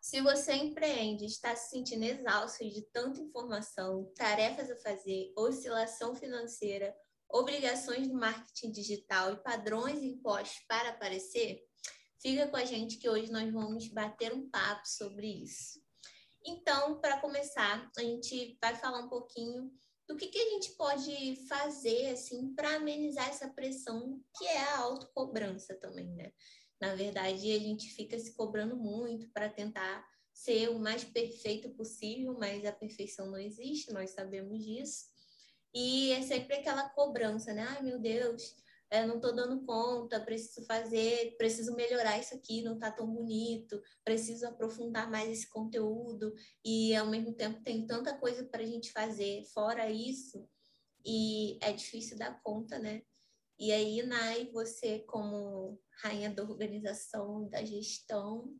Se você empreende, está se sentindo exausto de tanta informação, tarefas a fazer, oscilação financeira, obrigações do marketing digital e padrões impostos para aparecer, fica com a gente que hoje nós vamos bater um papo sobre isso. Então, para começar, a gente vai falar um pouquinho do que, que a gente pode fazer assim para amenizar essa pressão que é a autocobrança também, né? Na verdade, a gente fica se cobrando muito para tentar ser o mais perfeito possível, mas a perfeição não existe, nós sabemos disso. E é sempre aquela cobrança, né? Ai, meu Deus, eu não estou dando conta, preciso fazer, preciso melhorar isso aqui, não está tão bonito, preciso aprofundar mais esse conteúdo, e ao mesmo tempo tem tanta coisa para a gente fazer fora isso, e é difícil dar conta, né? E aí, Nai, você, como rainha da organização, da gestão,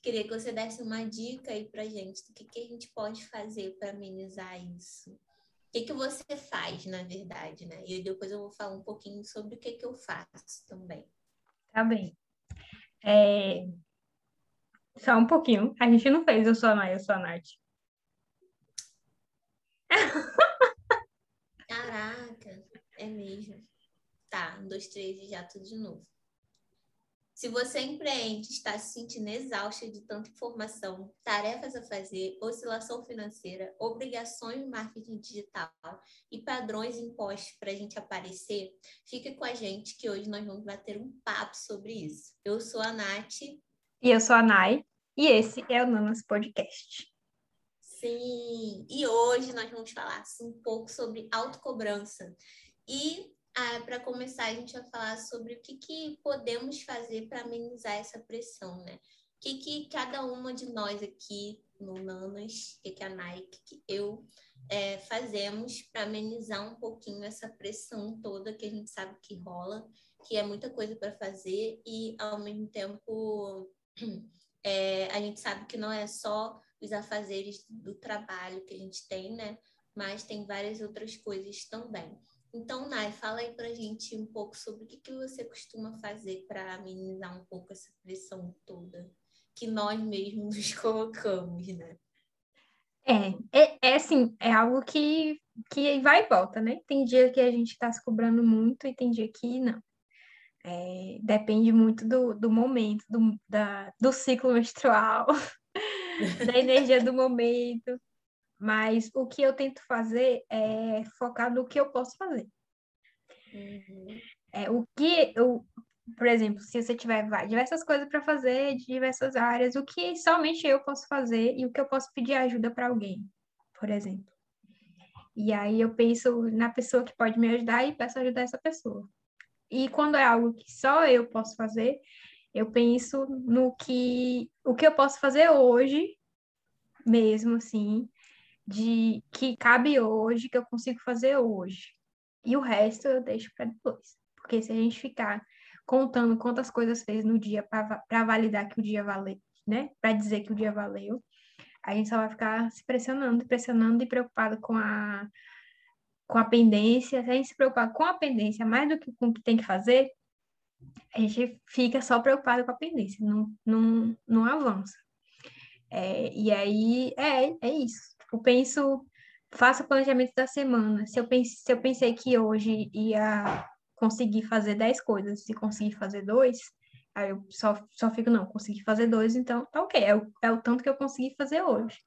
queria que você desse uma dica aí para gente do que, que a gente pode fazer para amenizar isso. O que, que você faz, na verdade, né? E depois eu vou falar um pouquinho sobre o que, que eu faço também. Tá bem. É... Só um pouquinho. A gente não fez Eu Sou a Nai, Eu Sou a Nath. Caraca, é mesmo. Tá, um, dois, três e já tudo de novo. Se você empreende, está se sentindo exausta de tanta informação, tarefas a fazer, oscilação financeira, obrigações de marketing digital e padrões impostos para a gente aparecer, fique com a gente que hoje nós vamos bater um papo sobre isso. Eu sou a Nath. E eu sou a Nai. E esse é o Nanas Podcast. Sim, e hoje nós vamos falar um pouco sobre autocobrança. E ah, para começar, a gente vai falar sobre o que, que podemos fazer para amenizar essa pressão, né? O que, que cada uma de nós aqui no Nanas, o que, que a Nike, que eu é, fazemos para amenizar um pouquinho essa pressão toda que a gente sabe que rola, que é muita coisa para fazer e, ao mesmo tempo, é, a gente sabe que não é só os afazeres do trabalho que a gente tem, né? Mas tem várias outras coisas também. Então, Nai, fala aí pra gente um pouco sobre o que, que você costuma fazer para amenizar um pouco essa pressão toda que nós mesmos nos colocamos, né? É, é, é assim, é algo que, que vai e volta, né? Tem dia que a gente está se cobrando muito e tem dia que não. É, depende muito do, do momento, do, da, do ciclo menstrual, da energia do momento. Mas o que eu tento fazer é focar no que eu posso fazer. Uhum. É, o que eu, por exemplo, se você tiver diversas coisas para fazer, de diversas áreas, o que somente eu posso fazer e o que eu posso pedir ajuda para alguém, por exemplo. E aí eu penso na pessoa que pode me ajudar e peço ajudar essa pessoa. E quando é algo que só eu posso fazer, eu penso no que o que eu posso fazer hoje, mesmo assim, de que cabe hoje, que eu consigo fazer hoje. E o resto eu deixo para depois. Porque se a gente ficar contando quantas coisas fez no dia para validar que o dia valeu, né? Para dizer que o dia valeu, a gente só vai ficar se pressionando, pressionando e preocupado com a com a pendência. Se a gente se preocupar com a pendência mais do que com o que tem que fazer, a gente fica só preocupado com a pendência, não, não, não avança. É, e aí é, é isso. Eu penso, faço o planejamento da semana. Se eu, pense, se eu pensei que hoje ia conseguir fazer 10 coisas e conseguir fazer dois, aí eu só, só fico, não, consegui fazer dois, então tá ok, é o, é o tanto que eu consegui fazer hoje.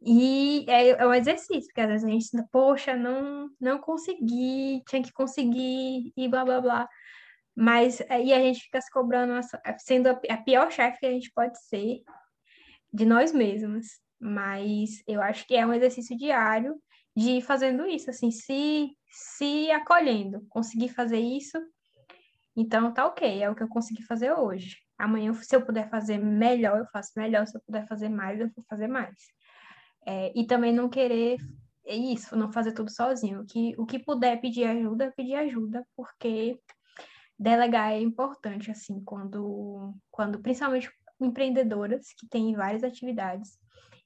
E é, é um exercício, porque às vezes a gente, poxa, não, não consegui, tinha que conseguir e blá blá blá. Mas aí a gente fica se cobrando, sendo a pior chefe que a gente pode ser de nós mesmos mas eu acho que é um exercício diário de ir fazendo isso, assim, se, se acolhendo. Conseguir fazer isso, então tá ok, é o que eu consegui fazer hoje. Amanhã, se eu puder fazer melhor, eu faço melhor. Se eu puder fazer mais, eu vou fazer mais. É, e também não querer é isso, não fazer tudo sozinho. O que, o que puder pedir ajuda, pedir ajuda, porque delegar é importante, assim, quando, quando principalmente empreendedoras que têm várias atividades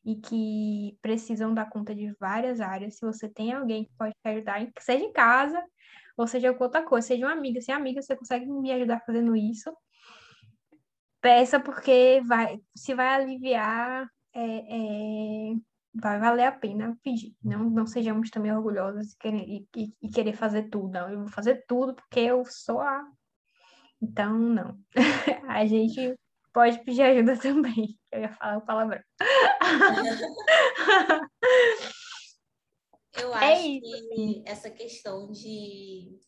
e que precisam dar conta de várias áreas. Se você tem alguém que pode te ajudar, seja em casa ou seja com outra coisa, seja uma amiga, se é amiga, você consegue me ajudar fazendo isso, peça porque vai, se vai aliviar, é, é, vai valer a pena pedir. Não, não sejamos também orgulhosos e querer, e, e querer fazer tudo. Não, eu vou fazer tudo porque eu sou a. Então, não. a gente pode pedir ajuda também. Eu ia falar o palavrão. Eu é acho que essa questão de,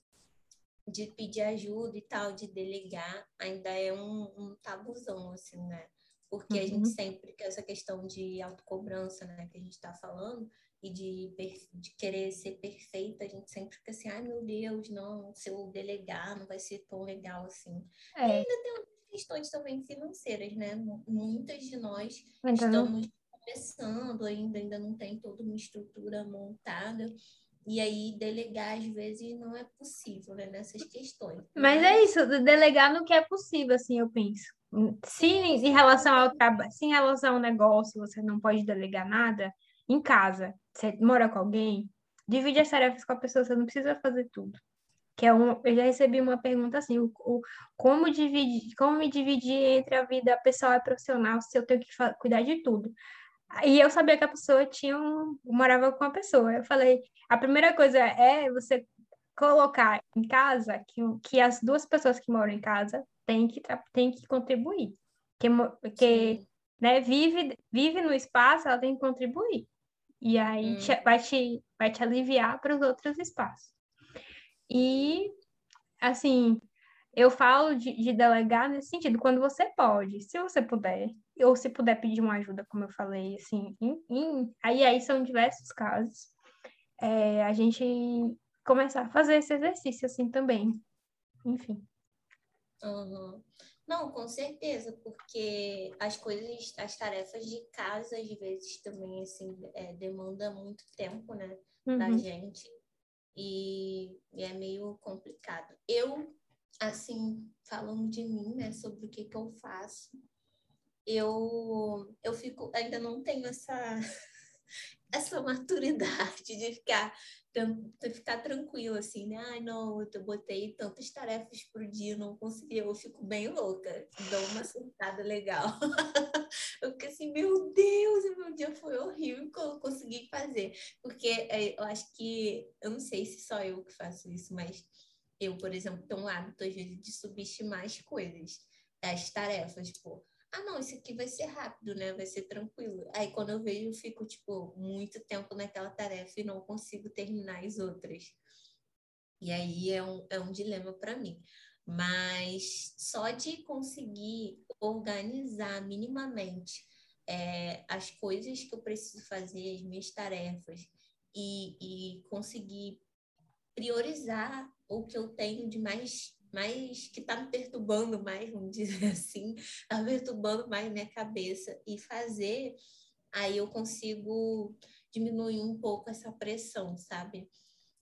de pedir ajuda e tal, de delegar, ainda é um, um tabuzão, assim, né? Porque uhum. a gente uhum. sempre, que essa questão de autocobrança, né, que a gente está falando, e de, de, querer ser perfeita, a gente sempre fica assim, ai meu Deus, não, se eu delegar não vai ser tão legal assim. É. E ainda tem questões também financeiras, né? Muitas de nós então, estamos começando ainda, ainda não tem toda uma estrutura montada. E aí, delegar, às vezes, não é possível, né, nessas questões. Mas é isso, delegar no que é possível, assim, eu penso. Se em relação ao trabalho, se em relação ao negócio você não pode delegar nada, em casa, você mora com alguém, divide as tarefas com a pessoa, você não precisa fazer tudo. Que é um, eu já recebi uma pergunta assim, o, o, como dividir, como me dividir entre a vida pessoal e profissional se eu tenho que cuidar de tudo? E eu sabia que a pessoa tinha um, morava com a pessoa. Eu falei, a primeira coisa é você colocar em casa que, que as duas pessoas que moram em casa têm que, têm que contribuir. Que, que né, vive, vive no espaço, ela tem que contribuir. E aí hum. vai, te, vai te aliviar para os outros espaços. E, assim, eu falo de, de, delegar nesse sentido, quando você pode, se você puder, ou se puder pedir uma ajuda, como eu falei, assim, em, em, aí, aí são diversos casos, é, a gente começar a fazer esse exercício assim também, enfim. Uhum. Não, com certeza, porque as coisas, as tarefas de casa, às vezes, também, assim, é, demanda muito tempo, né, uhum. da gente, e, e é meio complicado. Eu assim, falando de mim, né, sobre o que que eu faço, eu, eu fico, ainda não tenho essa, essa maturidade de ficar, de ficar tranquila, assim, né? Ai, não, eu botei tantas tarefas por dia, não consegui, eu fico bem louca, dou uma surtada legal. eu fico assim, meu Deus, meu dia foi horrível que eu consegui fazer. Porque é, eu acho que, eu não sei se só eu que faço isso, mas eu, por exemplo, tenho um hábito, às vezes, de subestimar as coisas, as tarefas, tipo, ah, não, isso aqui vai ser rápido, né? Vai ser tranquilo. Aí, quando eu vejo, eu fico, tipo, muito tempo naquela tarefa e não consigo terminar as outras. E aí é um, é um dilema para mim. Mas só de conseguir organizar minimamente é, as coisas que eu preciso fazer, as minhas tarefas, e, e conseguir priorizar o que eu tenho de mais, mais que está me perturbando mais, vamos dizer assim, está perturbando mais minha cabeça e fazer, aí eu consigo diminuir um pouco essa pressão, sabe?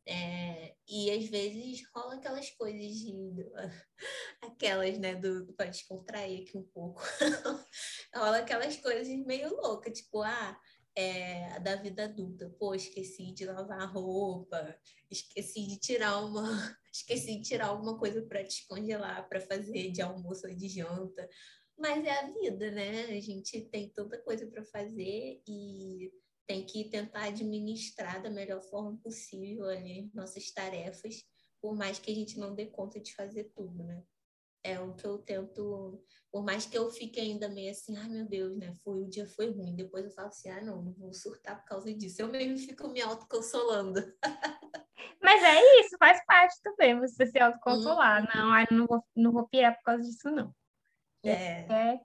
É, e às vezes rola aquelas coisas de aquelas, né, do, do para descontrair aqui um pouco. rola aquelas coisas meio loucas, tipo, ah, é, da vida adulta. Pô, esqueci de lavar a roupa, esqueci de tirar uma, esqueci de tirar alguma coisa para descongelar, para fazer de almoço ou de janta. Mas é a vida, né? A gente tem tanta coisa para fazer e tem que tentar administrar da melhor forma possível ali nossas tarefas, por mais que a gente não dê conta de fazer tudo, né? É o que eu tento, por mais que eu fique ainda meio assim, ai meu Deus, né? Foi, o dia foi ruim. Depois eu falo assim, ah, não, não vou surtar por causa disso. Eu mesmo fico me autoconsolando. Mas é isso, faz parte também, você se autoconsolar. Hum. Não, ai, não vou, não vou pirar por causa disso, não. É. é,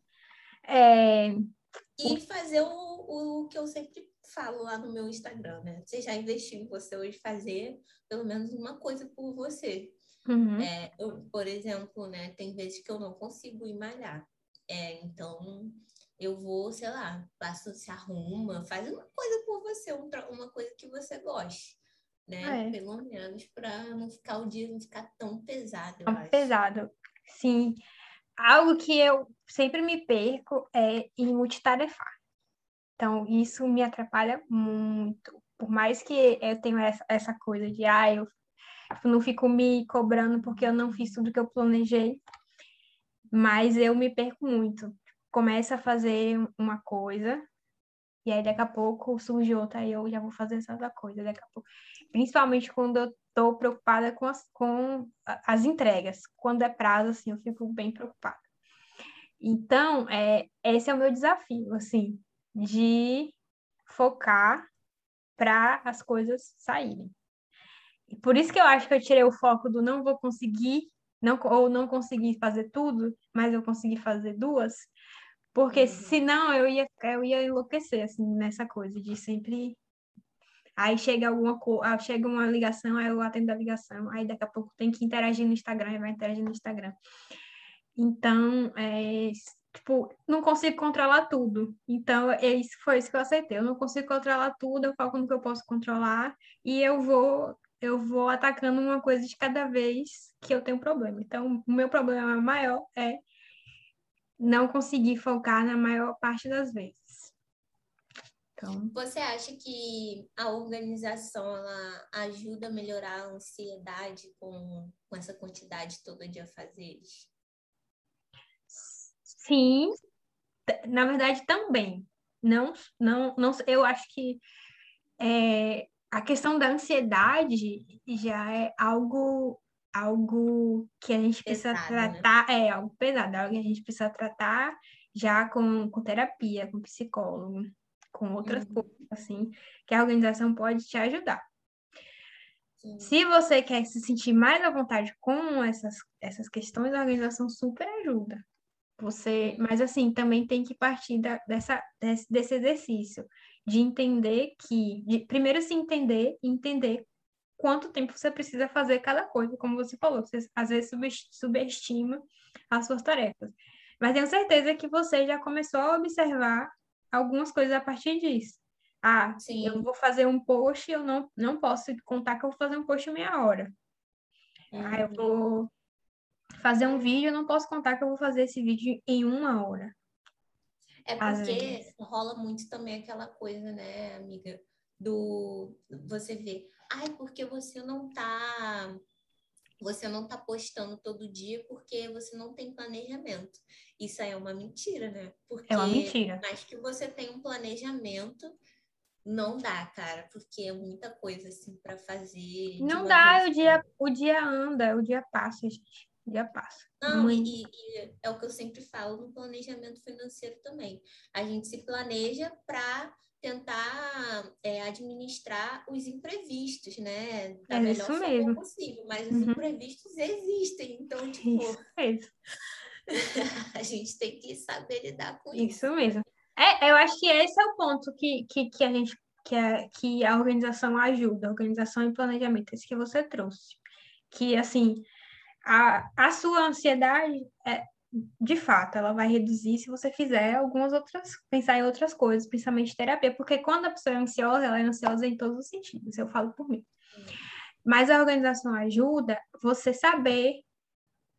é... E fazer o, o que eu sempre falo lá no meu Instagram, né? Você já investiu em você hoje fazer pelo menos uma coisa por você. Uhum. É, eu, por exemplo, né, tem vezes que eu não consigo ir malhar. É, então, eu vou, sei lá, passo, se arruma, faz uma coisa por você, uma coisa que você goste. Né? É. Pelo menos para não ficar o dia não ficar tão pesado. Pesado. Sim. Algo que eu sempre me perco é em multitarefar. Então, isso me atrapalha muito. Por mais que eu tenha essa, essa coisa de, ah, eu não fico me cobrando porque eu não fiz tudo que eu planejei, mas eu me perco muito. Começo a fazer uma coisa, e aí daqui a pouco surge outra, aí eu já vou fazer essa outra coisa, daqui a pouco. Principalmente quando eu estou preocupada com as, com as entregas. Quando é prazo, assim, eu fico bem preocupada. Então, é, esse é o meu desafio, assim, de focar para as coisas saírem. E por isso que eu acho que eu tirei o foco do não vou conseguir, não, ou não consegui fazer tudo, mas eu consegui fazer duas, porque uhum. senão eu ia, eu ia enlouquecer, assim, nessa coisa de sempre Aí chega alguma coisa, chega uma ligação, aí eu atendo a ligação, aí daqui a pouco tem que interagir no Instagram, e vai interagir no Instagram. Então, é, tipo, não consigo controlar tudo. Então, é isso, foi isso que eu aceitei. Eu não consigo controlar tudo, eu foco no que eu posso controlar e eu vou eu vou atacando uma coisa de cada vez que eu tenho problema. Então, o meu problema maior é não conseguir focar na maior parte das vezes. Então... Você acha que a organização ela ajuda a melhorar a ansiedade com, com essa quantidade toda de afazeres? Sim, na verdade também. Não, não, não, eu acho que é, a questão da ansiedade já é algo algo que a gente precisa pesado, né? tratar, né? é algo pesado, algo que a gente precisa tratar já com, com terapia, com psicólogo com outras uhum. coisas, assim, que a organização pode te ajudar. Sim. Se você quer se sentir mais à vontade com essas, essas questões, a organização super ajuda. Você, mas assim, também tem que partir da, dessa, desse, desse exercício de entender que, de, primeiro se entender e entender quanto tempo você precisa fazer cada coisa, como você falou, você às vezes subestima as suas tarefas. Mas tenho certeza que você já começou a observar algumas coisas a partir disso. Ah, Sim. eu vou fazer um post, eu não, não posso contar que eu vou fazer um post em meia hora. Uhum. Ah, eu vou fazer um vídeo, eu não posso contar que eu vou fazer esse vídeo em uma hora. É porque rola muito também aquela coisa, né, amiga, do você vê, ai, porque você não tá você não está postando todo dia porque você não tem planejamento. Isso aí é uma mentira, né? Porque é uma mentira. Mas que você tem um planejamento, não dá, cara, porque é muita coisa assim para fazer. Não dá, o dia, o dia anda, o dia passa, gente. O dia passa. Não, e, e, é o que eu sempre falo no planejamento financeiro também. A gente se planeja para tentar é, administrar os imprevistos, né? Da é melhor isso forma mesmo. possível. Mas os uhum. imprevistos existem, então, tipo. Isso mesmo. a gente tem que saber lidar com isso. Isso mesmo. É, eu acho que esse é o ponto que, que, que a gente que a, que a organização ajuda, a organização e planejamento, esse que você trouxe. Que, assim, a, a sua ansiedade é, de fato, ela vai reduzir se você fizer algumas outras, pensar em outras coisas, principalmente terapia, porque quando a pessoa é ansiosa, ela é ansiosa em todos os sentidos, eu falo por mim. Mas a organização ajuda você saber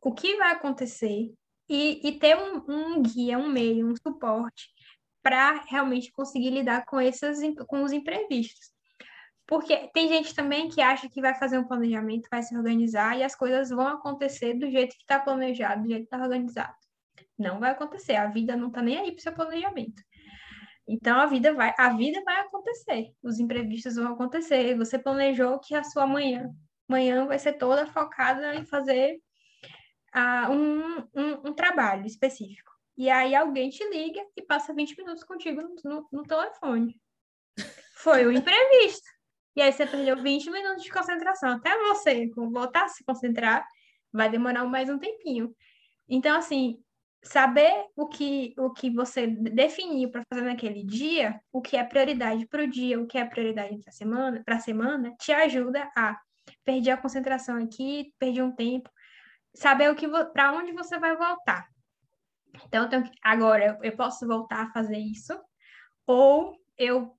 o que vai acontecer e, e ter um, um guia, um meio, um suporte para realmente conseguir lidar com, esses, com os imprevistos. Porque tem gente também que acha que vai fazer um planejamento, vai se organizar e as coisas vão acontecer do jeito que está planejado, do jeito que está organizado. Não vai acontecer. A vida não está nem aí para o seu planejamento. Então a vida vai, a vida vai acontecer. Os imprevistos vão acontecer. Você planejou que a sua manhã, manhã vai ser toda focada em fazer uh, um, um, um, trabalho específico. E aí alguém te liga e passa 20 minutos contigo no, no, no telefone. Foi o imprevisto. E aí você perdeu 20 minutos de concentração. Até você voltar a se concentrar, vai demorar mais um tempinho. Então, assim, saber o que, o que você definiu para fazer naquele dia, o que é prioridade para o dia, o que é prioridade para a semana, semana, te ajuda a perder a concentração aqui, perder um tempo, saber o que para onde você vai voltar. Então, agora eu posso voltar a fazer isso, ou eu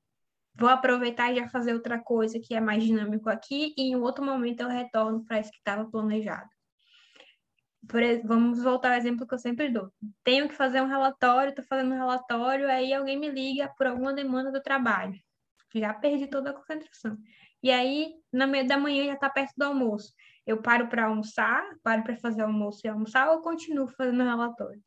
vou aproveitar e já fazer outra coisa que é mais dinâmico aqui, e em outro momento eu retorno para isso que estava planejado. Por, vamos voltar ao exemplo que eu sempre dou. Tenho que fazer um relatório, estou fazendo um relatório, aí alguém me liga por alguma demanda do trabalho. Já perdi toda a concentração. E aí, na meia da manhã, já está perto do almoço. Eu paro para almoçar, paro para fazer almoço e almoçar, ou continuo fazendo relatório?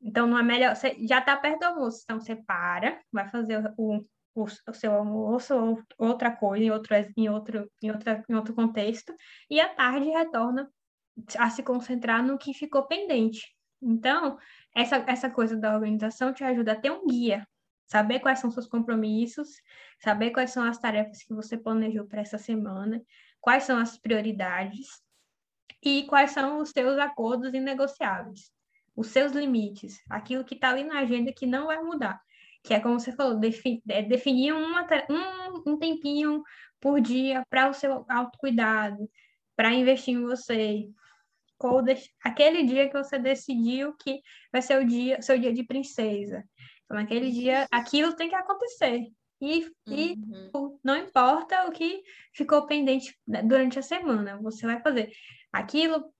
Então, não é melhor. Já está perto do almoço, então você para, vai fazer o, o, seu almoço ou outra coisa em outro, em, outro, em, outra, em outro contexto, e à tarde retorna a se concentrar no que ficou pendente. Então, essa, essa coisa da organização te ajuda a ter um guia, saber quais são seus compromissos, saber quais são as tarefas que você planejou para essa semana, quais são as prioridades e quais são os seus acordos inegociáveis, os seus limites, aquilo que está ali na agenda que não vai mudar, que é como você falou, defi é definir uma, um, um tempinho por dia para o seu autocuidado, para investir em você, ou aquele dia que você decidiu que vai ser o dia, seu dia de princesa. Então, naquele dia, aquilo tem que acontecer. E, e uhum. não importa o que ficou pendente durante a semana, você vai fazer aquilo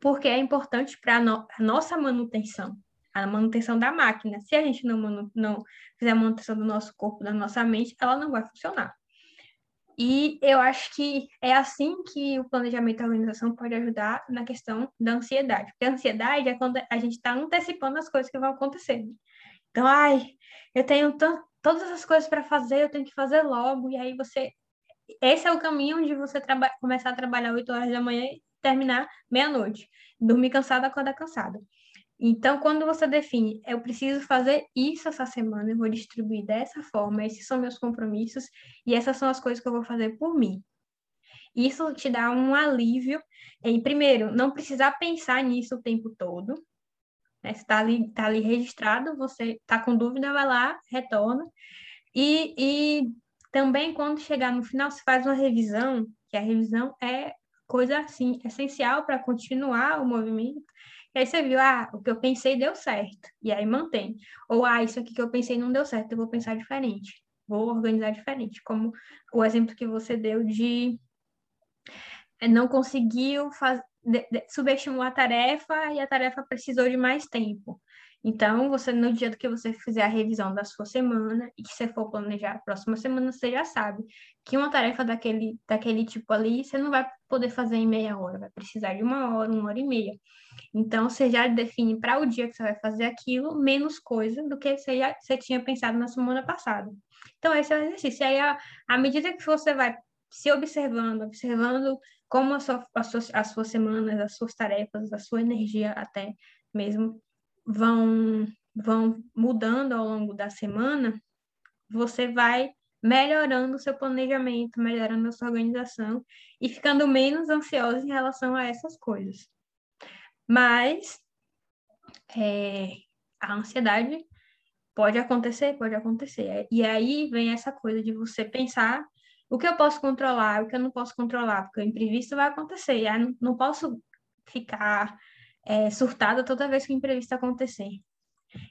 porque é importante para a no, nossa manutenção, a manutenção da máquina. Se a gente não, não fizer a manutenção do nosso corpo, da nossa mente, ela não vai funcionar. E eu acho que é assim que o planejamento da organização pode ajudar na questão da ansiedade. Porque a ansiedade é quando a gente está antecipando as coisas que vão acontecer. Então, ai, eu tenho todas as coisas para fazer, eu tenho que fazer logo. E aí você. Esse é o caminho de você começar a trabalhar 8 horas da manhã e terminar meia-noite. Dormir cansada, acordar cansada. Então, quando você define, eu preciso fazer isso essa semana, eu vou distribuir dessa forma, esses são meus compromissos e essas são as coisas que eu vou fazer por mim. Isso te dá um alívio em, primeiro, não precisar pensar nisso o tempo todo. Né? Está ali, tá ali registrado, você está com dúvida, vai lá, retorna. E, e também, quando chegar no final, se faz uma revisão, que a revisão é coisa assim essencial para continuar o movimento e aí você viu, ah, o que eu pensei deu certo. E aí mantém. Ou, ah, isso aqui que eu pensei não deu certo, eu vou pensar diferente. Vou organizar diferente. Como o exemplo que você deu de eh, não conseguiu faz... subestimou a tarefa e a tarefa precisou de mais tempo. Então, você no dia que você fizer a revisão da sua semana e que você for planejar a próxima semana, você já sabe que uma tarefa daquele, daquele tipo ali, você não vai poder fazer em meia hora, vai precisar de uma hora, uma hora e meia. Então, você já define para o dia que você vai fazer aquilo menos coisa do que você, já, você tinha pensado na semana passada. Então, esse é o exercício. Aí, à medida que você vai se observando, observando como a sua, a sua, as suas semanas, as suas tarefas, a sua energia até mesmo vão, vão mudando ao longo da semana, você vai melhorando o seu planejamento, melhorando a sua organização e ficando menos ansiosa em relação a essas coisas. Mas é, a ansiedade pode acontecer, pode acontecer. E aí vem essa coisa de você pensar o que eu posso controlar, o que eu não posso controlar, porque o imprevisto vai acontecer. E aí não posso ficar é, surtada toda vez que o imprevisto acontecer.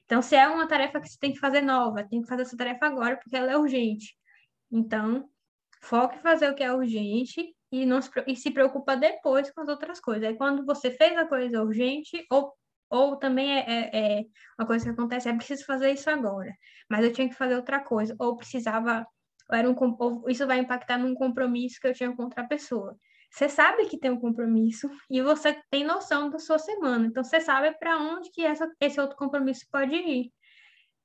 Então, se é uma tarefa que você tem que fazer nova, tem que fazer essa tarefa agora porque ela é urgente. Então, foque em fazer o que é urgente e, não se, e se preocupa depois com as outras coisas. Aí, quando você fez a coisa urgente, ou, ou também é, é, é uma coisa que acontece, é preciso fazer isso agora, mas eu tinha que fazer outra coisa, ou precisava, ou era um, ou isso vai impactar num compromisso que eu tinha com outra pessoa. Você sabe que tem um compromisso e você tem noção da sua semana. Então, você sabe para onde que essa, esse outro compromisso pode ir.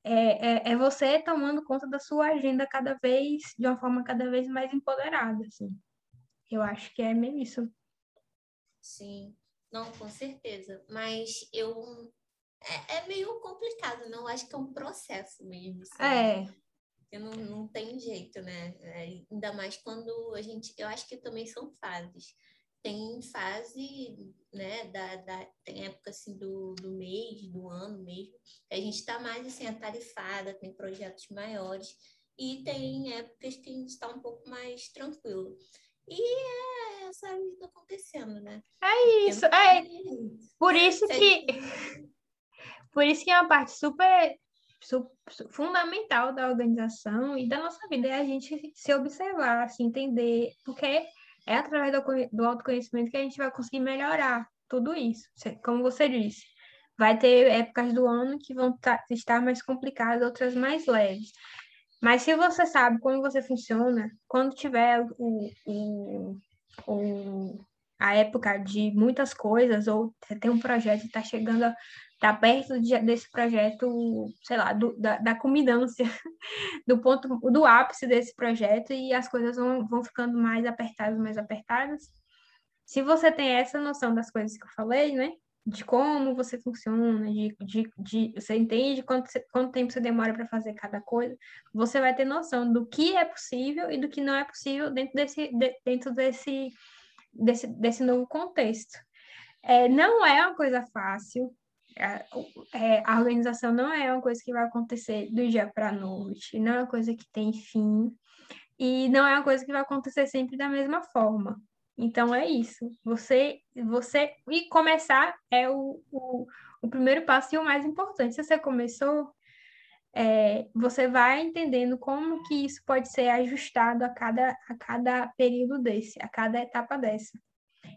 É, é, é, você tomando conta da sua agenda cada vez, de uma forma cada vez mais empoderada, assim. Eu acho que é meio isso. Sim, não, com certeza. Mas eu... É, é meio complicado, não? Acho que é um processo mesmo. Assim. É, porque não, não tem jeito, né? É, ainda mais quando a gente. Eu acho que também são fases. Tem fase, né, da, da, tem época assim do, do mês, do ano mesmo, que a gente está mais assim, atarefada, tem projetos maiores, e tem épocas que a gente está um pouco mais tranquilo. E é essa vida acontecendo, né? É isso, é. Por isso que. Por isso que é uma parte super fundamental da organização e da nossa vida é a gente se observar, se entender, porque é através do, do autoconhecimento que a gente vai conseguir melhorar tudo isso. Como você disse, vai ter épocas do ano que vão estar mais complicadas, outras mais leves. Mas se você sabe como você funciona, quando tiver o, o, o, a época de muitas coisas, ou você tem um projeto e está chegando, está perto de, desse projeto, sei lá, do, da, da culminância, do ponto, do ápice desse projeto, e as coisas vão, vão ficando mais apertadas, mais apertadas. Se você tem essa noção das coisas que eu falei, né? de como você funciona, de, de, de você entende quanto, quanto tempo você demora para fazer cada coisa, você vai ter noção do que é possível e do que não é possível dentro desse, de, dentro desse, desse, desse novo contexto. É, não é uma coisa fácil, é, a organização não é uma coisa que vai acontecer do dia para a noite, não é uma coisa que tem fim, e não é uma coisa que vai acontecer sempre da mesma forma. Então é isso. Você, você e começar é o, o, o primeiro passo e o mais importante. Se você começou, é, você vai entendendo como que isso pode ser ajustado a cada, a cada período desse, a cada etapa dessa.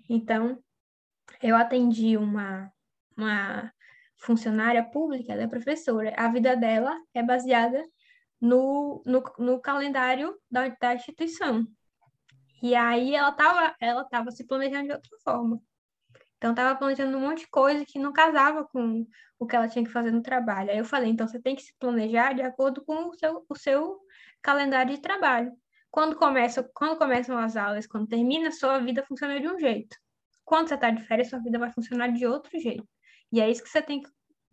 Então, eu atendi uma, uma funcionária pública, ela é professora. A vida dela é baseada no, no, no calendário da, da instituição. E aí ela estava ela tava se planejando de outra forma. Então, estava planejando um monte de coisa que não casava com o que ela tinha que fazer no trabalho. Aí eu falei, então você tem que se planejar de acordo com o seu, o seu calendário de trabalho. Quando, começa, quando começam as aulas, quando termina, sua vida funciona de um jeito. Quando você está de férias, sua vida vai funcionar de outro jeito. E é isso que você tem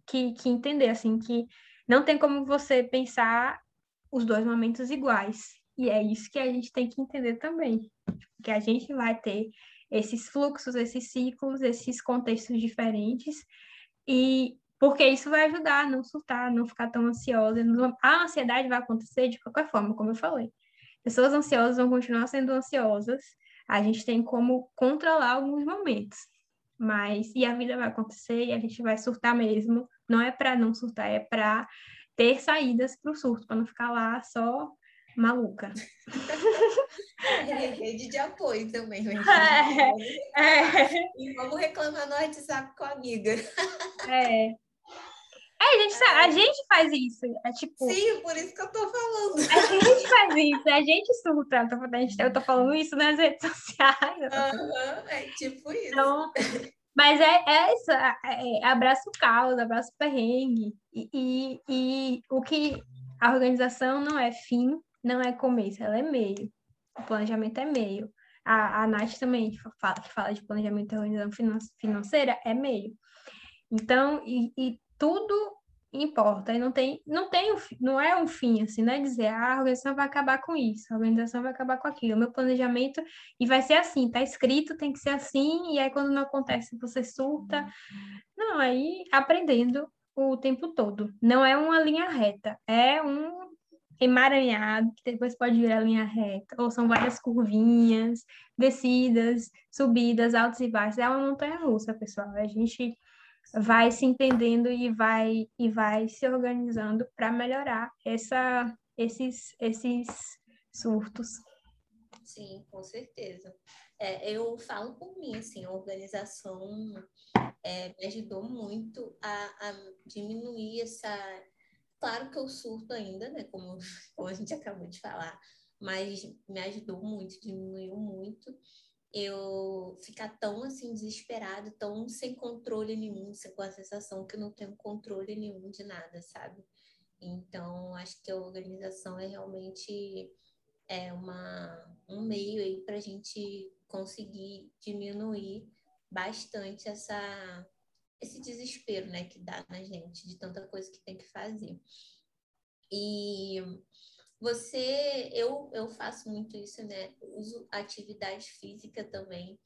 que, que entender, assim, que não tem como você pensar os dois momentos iguais. E é isso que a gente tem que entender também que a gente vai ter esses fluxos, esses ciclos, esses contextos diferentes, e porque isso vai ajudar a não surtar, não ficar tão ansiosa. A ansiedade vai acontecer de qualquer forma, como eu falei. Pessoas ansiosas vão continuar sendo ansiosas, a gente tem como controlar alguns momentos, mas e a vida vai acontecer e a gente vai surtar mesmo. Não é para não surtar, é para ter saídas para o surto, para não ficar lá só maluca. É, rede de apoio também? É, é. E vamos reclamar no WhatsApp com a amiga. É. É, a gente, a gente faz isso. É tipo. Sim, por isso que eu tô falando. A gente faz isso, a gente surta. Eu tô falando isso nas redes sociais. Uhum, é tipo isso. Então, mas é, é isso, é, é, abraço o caos, abraço o perrengue. E, e, e o que a organização não é fim, não é começo, ela é meio. O planejamento é meio. A, a Nath também, que fala, que fala de planejamento e organização financeira, é meio. Então, e, e tudo importa, e não tem, não tem, não é um fim, assim, não é dizer, ah, a organização vai acabar com isso, a organização vai acabar com aquilo, o meu planejamento, e vai ser assim, tá escrito, tem que ser assim, e aí quando não acontece, você surta. Não, aí aprendendo o tempo todo. Não é uma linha reta, é um emaranhado, que depois pode virar linha reta, ou são várias curvinhas, descidas, subidas, altos e baixos. É uma montanha russa, pessoal. A gente vai se entendendo e vai e vai se organizando para melhorar essa, esses, esses surtos. Sim, com certeza. É, eu falo por mim, assim, a organização é, me ajudou muito a, a diminuir essa Claro que eu surto ainda, né? Como, como a gente acabou de falar, mas me ajudou muito, diminuiu muito eu ficar tão assim desesperado, tão sem controle nenhum, com a sensação que eu não tenho controle nenhum de nada, sabe? Então, acho que a organização é realmente é uma, um meio aí para a gente conseguir diminuir bastante essa esse desespero, né, que dá na gente de tanta coisa que tem que fazer. E você, eu, eu faço muito isso, né? Uso atividade física também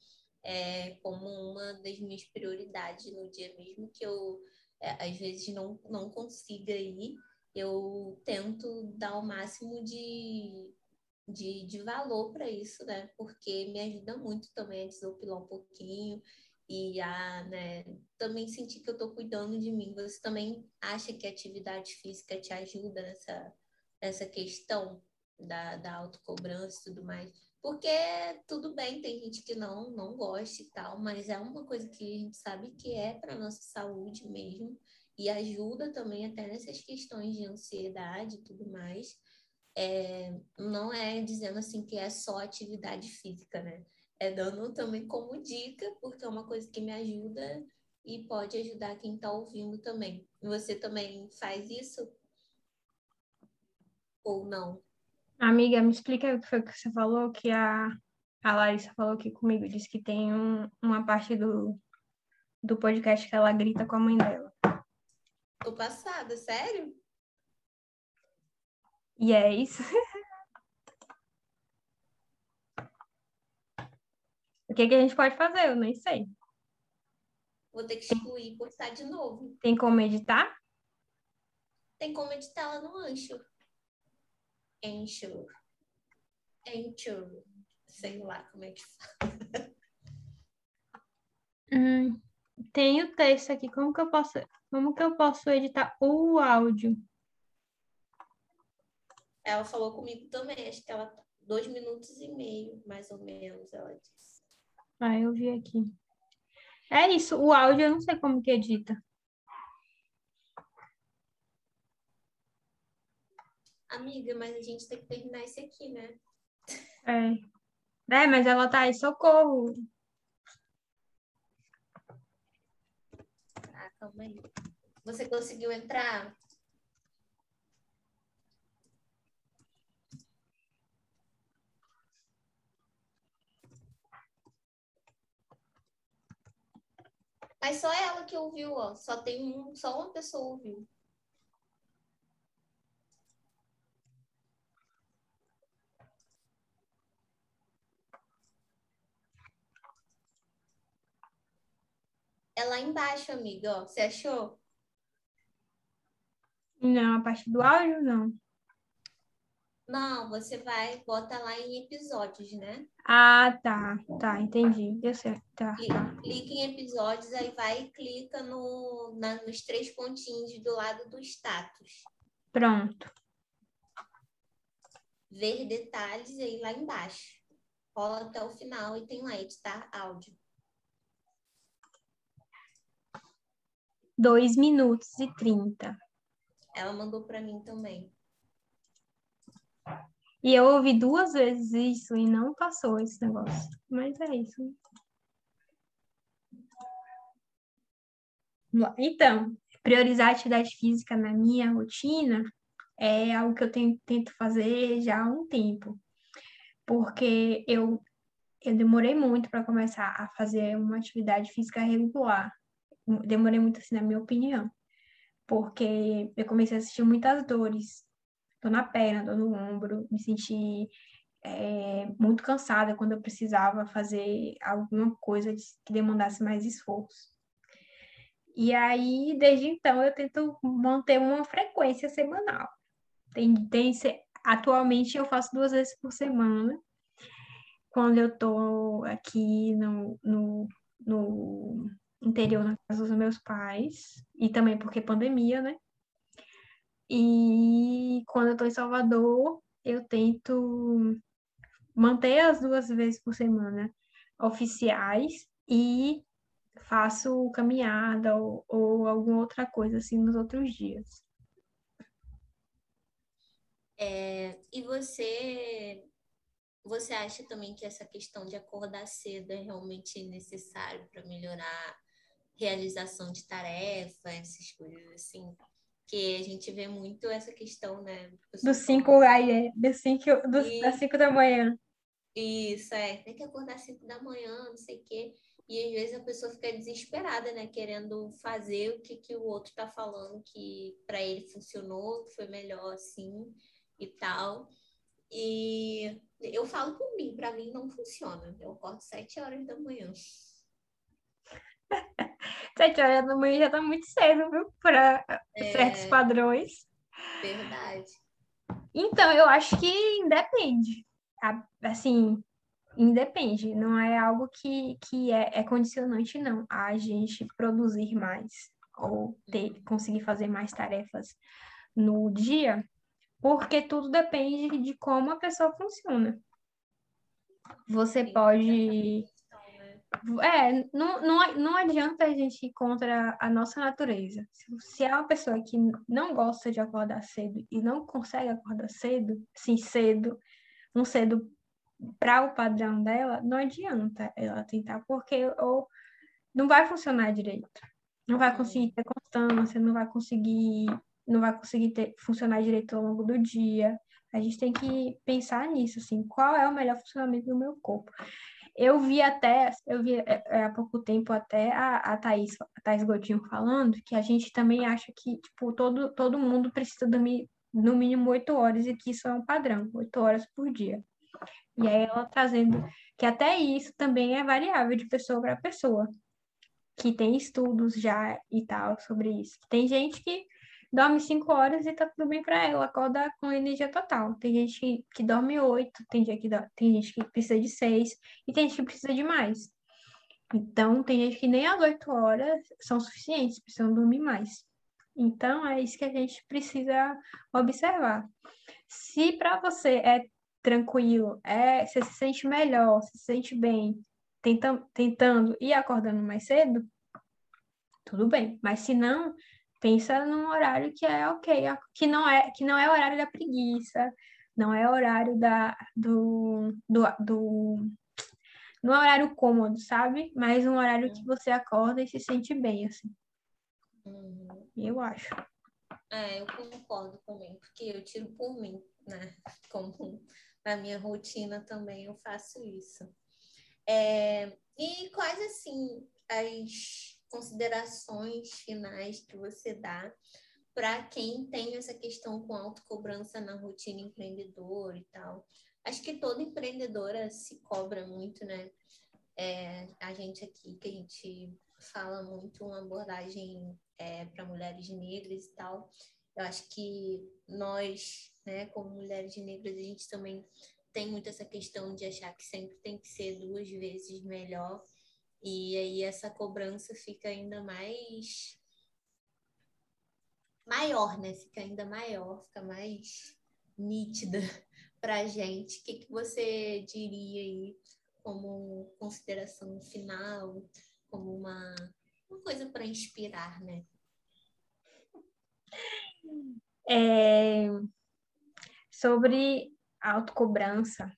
é, como uma das minhas prioridades no dia mesmo que eu é, às vezes não, não consiga ir, eu tento dar o máximo de, de, de valor para isso, né? Porque me ajuda muito também a desopilar um pouquinho e a né, também sentir que eu estou cuidando de mim. Você também acha que atividade física te ajuda nessa, nessa questão da, da autocobrança e tudo mais? Porque tudo bem, tem gente que não, não gosta e tal, mas é uma coisa que a gente sabe que é para nossa saúde mesmo e ajuda também até nessas questões de ansiedade e tudo mais. é, não é dizendo assim que é só atividade física, né? É dando também como dica, porque é uma coisa que me ajuda e pode ajudar quem está ouvindo também. Você também faz isso? Ou não? Amiga, me explica o que foi que você falou, que a, a Larissa falou aqui comigo, disse que tem um, uma parte do, do podcast que ela grita com a mãe dela. Tô passada, sério? E é isso. o que, que a gente pode fazer? Eu nem sei. Vou ter que excluir e postar de novo. Tem como editar? Tem como editar lá no Ancho. Ancho. Ancho. Sei lá como é que fala. Hum, tem o texto aqui. Como que eu posso, como que eu posso editar o áudio? Ela falou comigo também, acho que ela dois minutos e meio, mais ou menos, ela disse. Ah, eu vi aqui. É isso, o áudio eu não sei como que edita. Amiga, mas a gente tem que terminar isso aqui, né? É. É, mas ela tá aí, socorro. Ah, calma aí. Você conseguiu entrar? Mas só ela que ouviu, ó. Só tem um, só uma pessoa ouviu. É lá embaixo, amiga, ó. Você achou? Não, a parte do áudio, não. Não, você vai, bota lá em episódios, né? Ah, tá, tá, entendi. Deu certo, tá, Clica, tá. clica em episódios, aí vai e clica no, na, nos três pontinhos do lado do status. Pronto. Ver detalhes aí lá embaixo. Rola até o final e tem lá editar áudio. Dois minutos e trinta. Ela mandou para mim também. E eu ouvi duas vezes isso e não passou esse negócio. Mas é isso. Então, priorizar a atividade física na minha rotina é algo que eu tenho, tento fazer já há um tempo. Porque eu, eu demorei muito para começar a fazer uma atividade física regular. Demorei muito, assim, na minha opinião. Porque eu comecei a sentir muitas dores dor na perna, dor no ombro, me senti é, muito cansada quando eu precisava fazer alguma coisa que demandasse mais esforço. E aí, desde então, eu tento manter uma frequência semanal. Tem, tem, atualmente, eu faço duas vezes por semana, quando eu tô aqui no, no, no interior, na casa dos meus pais, e também porque pandemia, né? E quando eu estou em Salvador, eu tento manter as duas vezes por semana oficiais e faço caminhada ou, ou alguma outra coisa assim nos outros dias. É, e você você acha também que essa questão de acordar cedo é realmente necessário para melhorar realização de tarefas, essas coisas assim? Porque a gente vê muito essa questão, né? Do 5 aí, é, do cinco, do, e... das 5 da manhã. Isso, é. Tem que acordar às 5 da manhã, não sei o quê. E às vezes a pessoa fica desesperada, né? Querendo fazer o que, que o outro tá falando que para ele funcionou, que foi melhor assim e tal. E eu falo por mim, para mim não funciona. Eu acordo 7 horas da manhã. Sete horas da manhã já tá muito cedo, viu? Para é... certos padrões. Verdade. Então, eu acho que independe. Assim, independe. Não é algo que, que é, é condicionante, não. A gente produzir mais ou ter, conseguir fazer mais tarefas no dia, porque tudo depende de como a pessoa funciona. Você pode é, não, não, não adianta a gente ir contra a nossa natureza. Se, se é uma pessoa que não gosta de acordar cedo e não consegue acordar cedo, sim, cedo, um cedo para o padrão dela, não adianta ela tentar, porque ou não vai funcionar direito. Não vai conseguir ter constância, não vai conseguir, não vai conseguir ter, funcionar direito ao longo do dia. A gente tem que pensar nisso, assim, qual é o melhor funcionamento do meu corpo. Eu vi até, eu vi é, é, há pouco tempo até a, a, Thaís, a Thaís Godinho falando que a gente também acha que, tipo, todo, todo mundo precisa dormir no mínimo oito horas e que isso é um padrão, oito horas por dia. E aí ela trazendo que até isso também é variável de pessoa para pessoa, que tem estudos já e tal sobre isso. Tem gente que dorme cinco horas e tá tudo bem para ela, acorda com energia total. Tem gente que, dorme oito, tem, tem gente que precisa de seis, e tem gente que precisa de mais. Então, tem gente que nem as oito horas são suficientes, precisam dormir mais. Então, é isso que a gente precisa observar. Se para você é tranquilo, é, você se sente melhor, se sente bem, tentando, tentando e acordando mais cedo, tudo bem. Mas se não, pensa num horário que é ok, que não é, que não é horário da preguiça, não é horário da, do, do, do não é horário cômodo, sabe? Mas um horário que você acorda e se sente bem, assim. Uhum. Eu acho. É, eu concordo também, porque eu tiro por mim, né? Como na minha rotina também eu faço isso. É, e quais, assim, as considerações finais que você dá para quem tem essa questão com autocobrança na rotina empreendedora e tal. Acho que toda empreendedora se cobra muito, né? É, a gente aqui, que a gente fala muito uma abordagem é, para mulheres negras e tal. Eu acho que nós, né, como mulheres negras, a gente também tem muito essa questão de achar que sempre tem que ser duas vezes melhor e aí essa cobrança fica ainda mais maior, né? Fica ainda maior, fica mais nítida para gente. O que, que você diria aí como consideração final, como uma, uma coisa para inspirar, né? É, sobre autocobrança,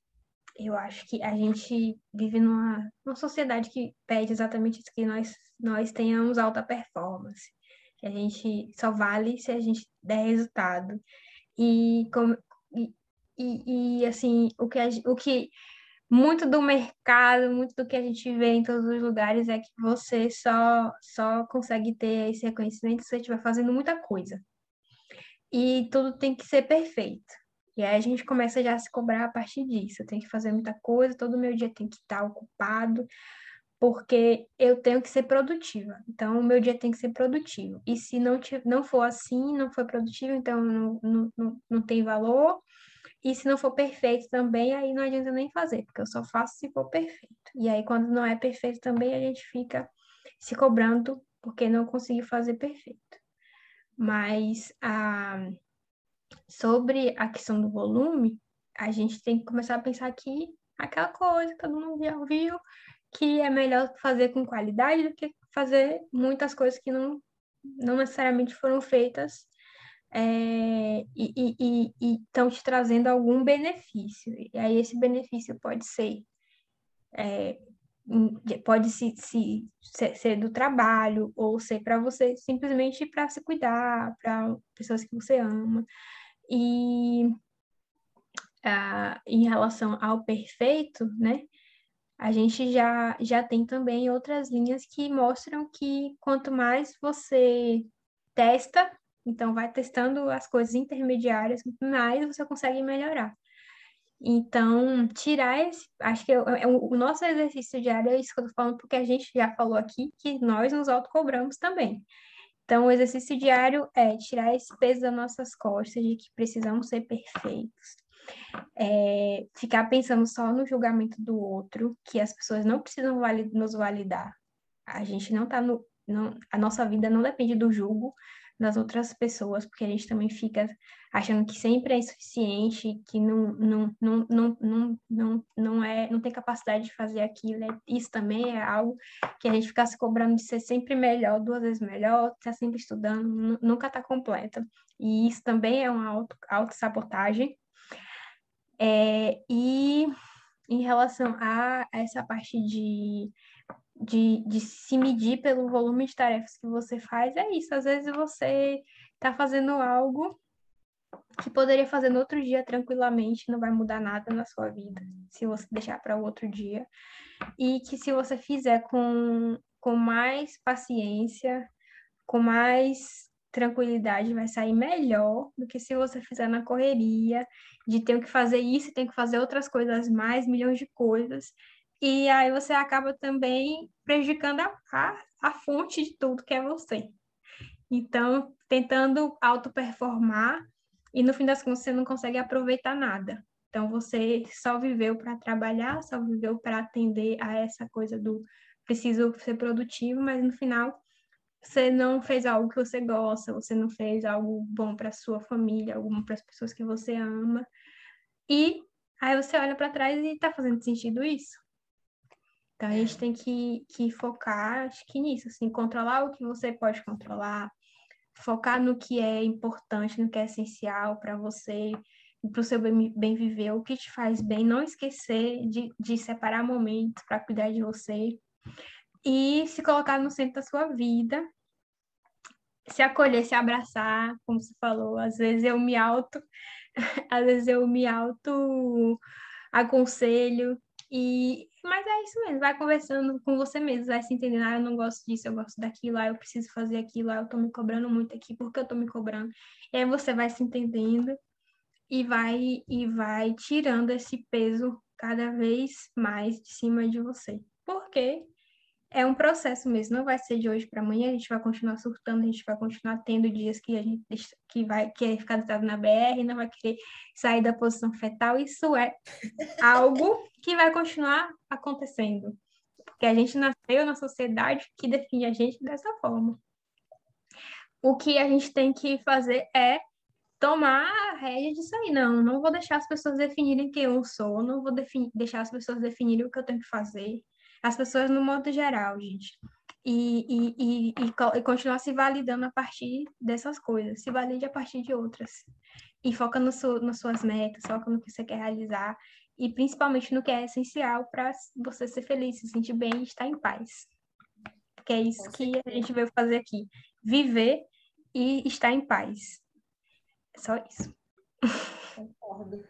eu acho que a gente vive numa, numa sociedade que pede exatamente isso, que nós, nós tenhamos alta performance, que a gente só vale se a gente der resultado. E, e, e, e assim, o que, a, o que muito do mercado, muito do que a gente vê em todos os lugares é que você só, só consegue ter esse reconhecimento se você estiver fazendo muita coisa. E tudo tem que ser perfeito. E aí a gente começa já a se cobrar a partir disso. Eu tenho que fazer muita coisa, todo meu dia tem que estar ocupado, porque eu tenho que ser produtiva. Então, o meu dia tem que ser produtivo. E se não, não for assim, não for produtivo, então não, não, não, não tem valor. E se não for perfeito também, aí não adianta nem fazer, porque eu só faço se for perfeito. E aí, quando não é perfeito também, a gente fica se cobrando porque não conseguiu fazer perfeito. Mas a. Ah, sobre a questão do volume, a gente tem que começar a pensar que aquela coisa que todo mundo já ouviu, que é melhor fazer com qualidade do que fazer muitas coisas que não, não necessariamente foram feitas é, e estão te trazendo algum benefício. E aí esse benefício pode ser é, pode se, se, ser do trabalho ou ser para você simplesmente para se cuidar, para pessoas que você ama. E uh, em relação ao perfeito, né? A gente já, já tem também outras linhas que mostram que quanto mais você testa, então vai testando as coisas intermediárias, mais você consegue melhorar. Então, tirar esse. Acho que é, é, o nosso exercício diário é isso que eu tô falando, porque a gente já falou aqui que nós nos autocobramos também. Então, o exercício diário é tirar esse peso das nossas costas de que precisamos ser perfeitos. É, ficar pensando só no julgamento do outro, que as pessoas não precisam nos validar. A gente não está no. Não, a nossa vida não depende do julgo das outras pessoas, porque a gente também fica achando que sempre é insuficiente, que não, não, não, não, não, não, não, é, não tem capacidade de fazer aquilo. É, isso também é algo que a gente fica se cobrando de ser sempre melhor, duas vezes melhor, tá sempre estudando, nunca tá completa. E isso também é uma auto, auto-sabotagem. É, e em relação a essa parte de de, de se medir pelo volume de tarefas que você faz, é isso. Às vezes você está fazendo algo que poderia fazer no outro dia tranquilamente, não vai mudar nada na sua vida, se você deixar para o outro dia. E que se você fizer com, com mais paciência, com mais tranquilidade, vai sair melhor do que se você fizer na correria, de ter que fazer isso e tem que fazer outras coisas mais, milhões de coisas, e aí você acaba também prejudicando a, a, a fonte de tudo que é você. Então, tentando auto-performar e no fim das contas você não consegue aproveitar nada. Então, você só viveu para trabalhar, só viveu para atender a essa coisa do preciso ser produtivo, mas no final você não fez algo que você gosta, você não fez algo bom para sua família, algo para as pessoas que você ama. E aí você olha para trás e está fazendo sentido isso? Então, a gente tem que, que focar, acho que nisso, assim, controlar o que você pode controlar, focar no que é importante, no que é essencial para você, para o seu bem, bem, viver, o que te faz bem, não esquecer de, de separar momentos para cuidar de você e se colocar no centro da sua vida, se acolher, se abraçar, como você falou, às vezes eu me auto, às vezes eu me auto aconselho, e, mas é isso mesmo, vai conversando com você mesmo, vai se entendendo, ah, eu não gosto disso, eu gosto daquilo, ah, eu preciso fazer aquilo, ah, eu tô me cobrando muito aqui, porque eu tô me cobrando? E aí você vai se entendendo e vai e vai tirando esse peso cada vez mais de cima de você. Porque é um processo mesmo, não vai ser de hoje para amanhã, a gente vai continuar surtando, a gente vai continuar tendo dias que a gente que vai querer ficar deitado na BR, não vai querer sair da posição fetal, isso é algo que vai continuar acontecendo. Porque a gente nasceu na sociedade que define a gente dessa forma. O que a gente tem que fazer é tomar a rédea disso aí. Não, não vou deixar as pessoas definirem quem eu sou, não vou deixar as pessoas definirem o que eu tenho que fazer as pessoas no modo geral, gente. E, e, e, e, continuar se validando a partir dessas coisas, se valide a partir de outras. E foca no seu, nas suas metas, foca no que você quer realizar e principalmente no que é essencial para você ser feliz, se sentir bem e estar em paz. Porque é isso que a gente veio fazer aqui: viver e estar em paz. É só isso. Concordo.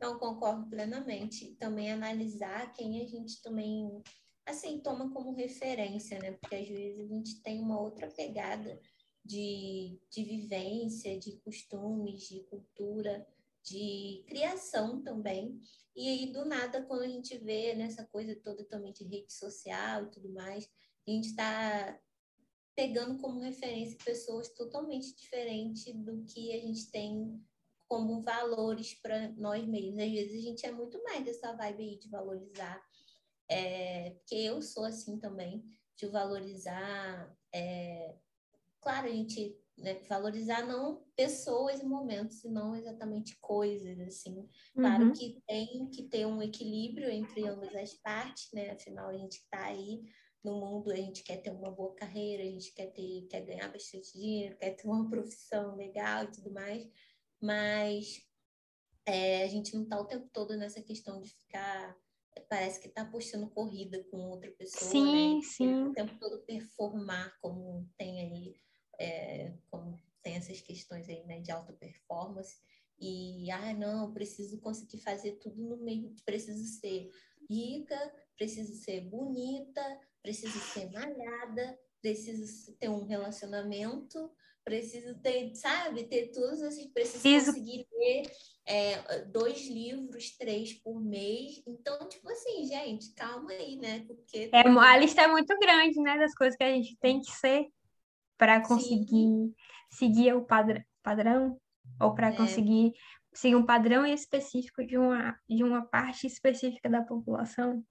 Não concordo plenamente. Também analisar quem a gente também assim toma como referência, né? Porque às vezes a gente tem uma outra pegada de, de vivência, de costumes, de cultura, de criação também. E aí, do nada, quando a gente vê nessa coisa toda também de rede social e tudo mais, a gente está pegando como referência pessoas totalmente diferentes do que a gente tem como valores para nós mesmos. Às vezes a gente é muito mais dessa vibe aí de valorizar, é, porque eu sou assim também, de valorizar, é, claro, a gente né, valorizar não pessoas e momentos, não exatamente coisas, assim. Claro uhum. que tem que ter um equilíbrio entre ambas as partes, né? Afinal, a gente está aí no mundo, a gente quer ter uma boa carreira, a gente quer ter, quer ganhar bastante dinheiro, quer ter uma profissão legal e tudo mais mas é, a gente não está o tempo todo nessa questão de ficar. Parece que está puxando corrida com outra pessoa, sim, né? Sim. O tempo todo performar, como tem aí, é, como tem essas questões aí, né, de alta performance. E, ah, não, preciso conseguir fazer tudo no meio, preciso ser rica, preciso ser bonita, preciso ser malhada, preciso ter um relacionamento, preciso ter, sabe, ter todos esses, preciso, preciso... conseguir ler é, dois livros, três por mês. Então, tipo assim, gente, calma aí, né? Porque é, a lista é muito grande, né, das coisas que a gente tem que ser para conseguir Sim. seguir o padrão, padrão ou para é. conseguir seguir um padrão específico de uma, de uma parte específica da população.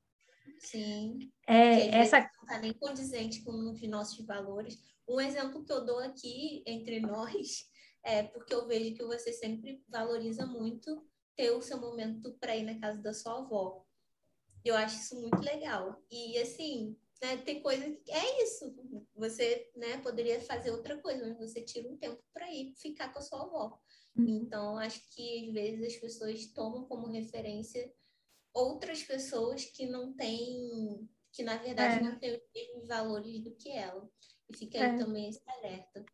Sim. É, essa... está nem condizente com os nossos valores. Um exemplo que eu dou aqui entre nós é porque eu vejo que você sempre valoriza muito ter o seu momento para ir na casa da sua avó. Eu acho isso muito legal. E assim, né, tem coisa que é isso. Você, né, poderia fazer outra coisa, mas você tira um tempo para ir ficar com a sua avó. Uhum. Então, acho que às vezes as pessoas tomam como referência outras pessoas que não têm, que na verdade é. não têm os mesmos valores do que ela. E fica aí é. também esse alerta.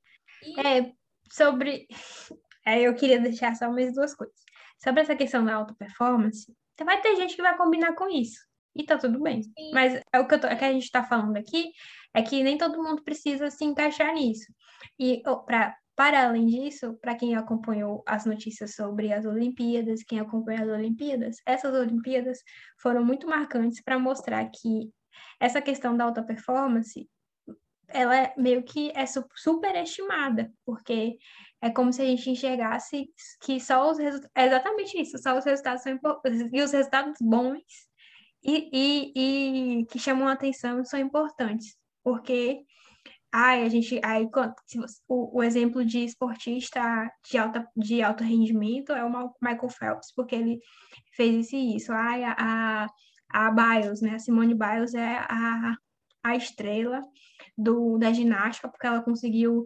E... É, sobre. É, eu queria deixar só mais duas coisas. Sobre essa questão da auto performance, vai ter gente que vai combinar com isso. E tá tudo bem. Sim. Mas é o que, tô, é que a gente está falando aqui é que nem todo mundo precisa se encaixar nisso. E oh, pra, para além disso, para quem acompanhou as notícias sobre as Olimpíadas, quem acompanha as Olimpíadas, essas Olimpíadas foram muito marcantes para mostrar que essa questão da alta performance ela é meio que é superestimada, porque é como se a gente enxergasse que só os resultados, é exatamente isso, só os resultados são importantes, e os resultados bons e, e, e que chamam a atenção são importantes, porque ai, a gente, você, o, o, exemplo de esportista de, alta, de alto rendimento é o Michael Phelps, porque ele fez isso e isso. Ai, a, a, a Biles, né, a Simone Biles é a, a estrela do, da ginástica, porque ela conseguiu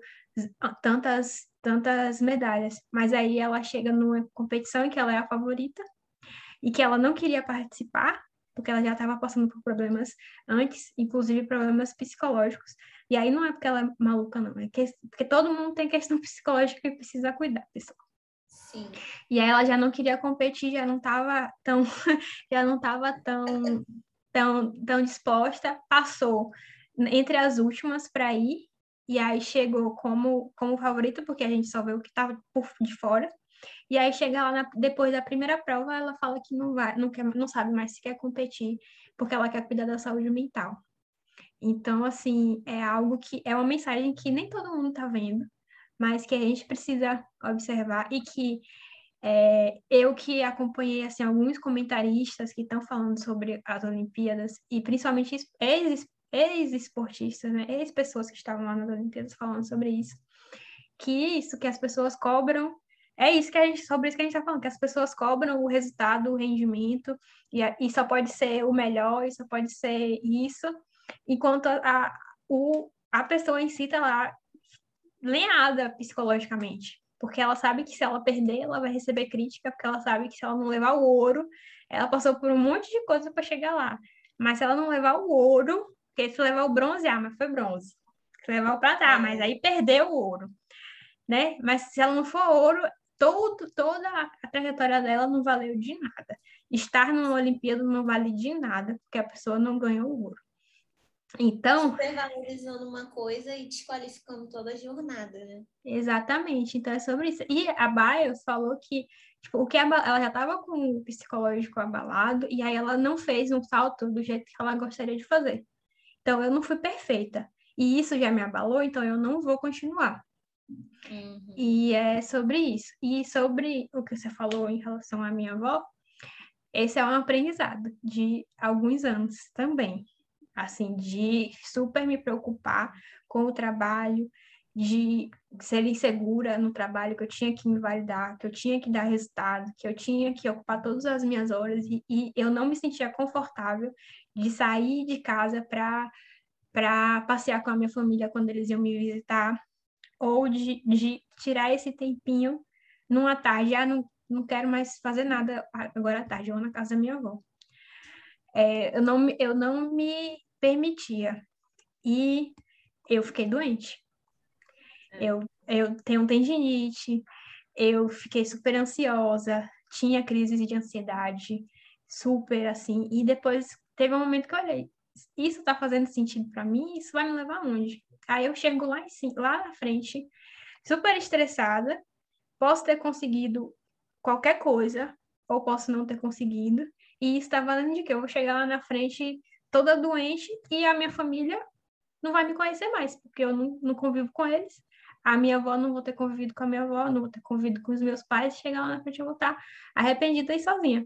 tantas, tantas medalhas. Mas aí ela chega numa competição em que ela é a favorita e que ela não queria participar, porque ela já estava passando por problemas antes, inclusive problemas psicológicos. E aí não é porque ela é maluca, não, é que, porque todo mundo tem questão psicológica que precisa cuidar, pessoal. Sim. E aí ela já não queria competir, já não estava tão, já não estava tão, tão, tão disposta, passou entre as últimas para ir, e aí chegou como, como favorita, porque a gente só vê o que estava por de fora. E aí chega lá na, depois da primeira prova, ela fala que não vai, não quer, não sabe mais se quer competir, porque ela quer cuidar da saúde mental. Então, assim, é algo que é uma mensagem que nem todo mundo está vendo, mas que a gente precisa observar e que é, eu que acompanhei assim alguns comentaristas que estão falando sobre as Olimpíadas e principalmente ex-esportistas, né, ex-pessoas que estavam lá nas Olimpíadas falando sobre isso, que isso que as pessoas cobram é isso que a gente, sobre isso que a gente está falando, que as pessoas cobram o resultado, o rendimento, e, e só pode ser o melhor, e só pode ser isso, enquanto a, a, o, a pessoa em si está lá lenhada psicologicamente, porque ela sabe que se ela perder, ela vai receber crítica, porque ela sabe que se ela não levar o ouro, ela passou por um monte de coisa para chegar lá. Mas se ela não levar o ouro, porque se levar o bronze, ah, mas foi bronze. Se levar o prata, ah, mas aí perdeu o ouro. Né? Mas se ela não for ouro, todo, toda a trajetória dela não valeu de nada. Estar numa Olimpíada não vale de nada, porque a pessoa não ganhou o ouro. Então. Supervalorizando uma coisa e desqualificando toda a jornada, né? Exatamente. Então é sobre isso. E a Biles falou que tipo, o que ela já estava com o psicológico abalado e aí ela não fez um salto do jeito que ela gostaria de fazer. Então eu não fui perfeita. E isso já me abalou, então eu não vou continuar. Uhum. E é sobre isso. E sobre o que você falou em relação à minha avó, esse é um aprendizado de alguns anos também. Assim, de super me preocupar com o trabalho, de ser insegura no trabalho, que eu tinha que me validar, que eu tinha que dar resultado, que eu tinha que ocupar todas as minhas horas e, e eu não me sentia confortável de sair de casa para para passear com a minha família quando eles iam me visitar, ou de, de tirar esse tempinho numa tarde, ah, não, não quero mais fazer nada agora à tarde, eu vou na casa da minha avó. É, eu, não, eu não me permitia. E eu fiquei doente. É. Eu, eu tenho tendinite, eu fiquei super ansiosa, tinha crises de ansiedade, super assim. E depois teve um momento que eu olhei, isso tá fazendo sentido para mim? Isso vai me levar aonde? Aí eu chego lá, em, lá na frente, super estressada, posso ter conseguido qualquer coisa, ou posso não ter conseguido, e está valendo de que eu vou chegar lá na frente toda doente e a minha família não vai me conhecer mais, porque eu não, não convivo com eles. A minha avó não vou ter convivido com a minha avó, não vou ter convivido com os meus pais, chegar lá na frente eu vou estar arrependida e sozinha.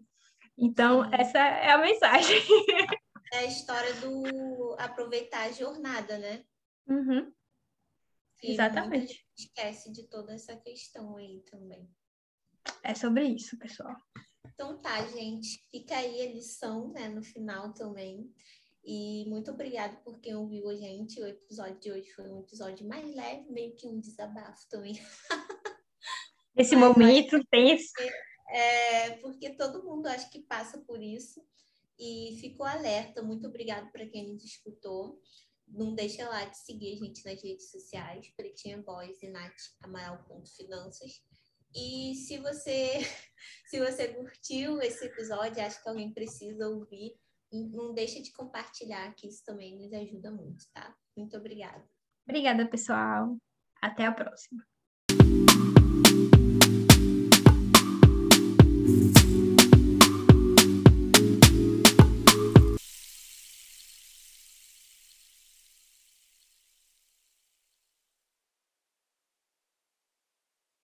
Então, essa é a mensagem. é a história do aproveitar a jornada, né? Uhum. Exatamente. esquece de toda essa questão aí também. É sobre isso, pessoal. Então tá, gente. Fica aí a lição, né, no final também. E muito obrigada por quem ouviu a gente. O episódio de hoje foi um episódio mais leve, meio que um desabafo também. Esse Mas, momento tenso. É, porque todo mundo acho que passa por isso e ficou alerta. Muito obrigada para quem nos escutou. Não deixa lá de seguir a gente nas redes sociais, Pretinha Voz e Nath Amaral.finanças. E se você, se você curtiu esse episódio, acho que alguém precisa ouvir, não deixa de compartilhar, que isso também nos ajuda muito, tá? Muito obrigada. Obrigada, pessoal. Até a próxima.